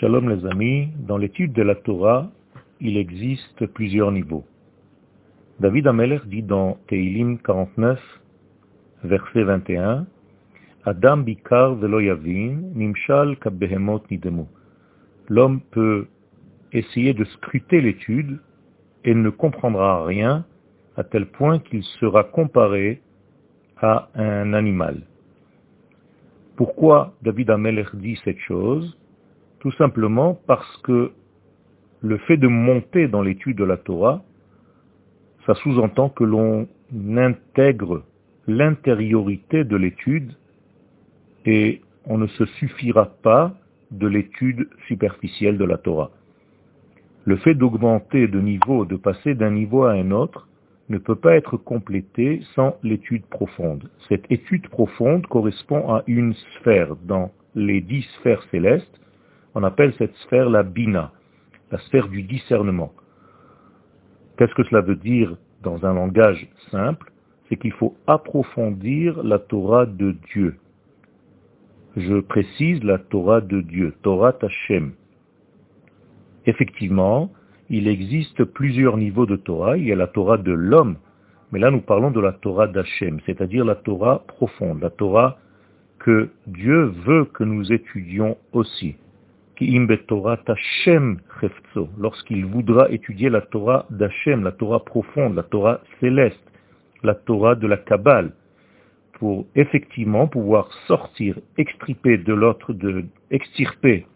Shalom les amis, dans l'étude de la Torah, il existe plusieurs niveaux. David Ameler dit dans Teilim 49, verset 21, Adam bikar velo yavin, nimshal kabehemot nidemu. L'homme peut essayer de scruter l'étude et ne comprendra rien à tel point qu'il sera comparé à un animal. Pourquoi David Ameler dit cette chose? Tout simplement parce que le fait de monter dans l'étude de la Torah, ça sous-entend que l'on intègre l'intériorité de l'étude et on ne se suffira pas de l'étude superficielle de la Torah. Le fait d'augmenter de niveau, de passer d'un niveau à un autre, ne peut pas être complété sans l'étude profonde. Cette étude profonde correspond à une sphère. Dans les dix sphères célestes, on appelle cette sphère la bina, la sphère du discernement. Qu'est-ce que cela veut dire dans un langage simple? C'est qu'il faut approfondir la Torah de Dieu. Je précise la Torah de Dieu, Torah Tashem. Effectivement, il existe plusieurs niveaux de Torah. Il y a la Torah de l'homme, mais là nous parlons de la Torah d'Hachem, c'est-à-dire la Torah profonde, la Torah que Dieu veut que nous étudions aussi. Lorsqu'il voudra étudier la Torah d'Hachem, la Torah profonde, la Torah céleste, la Torah de la Kabbale, pour effectivement pouvoir sortir, extirper de l'autre, de extirper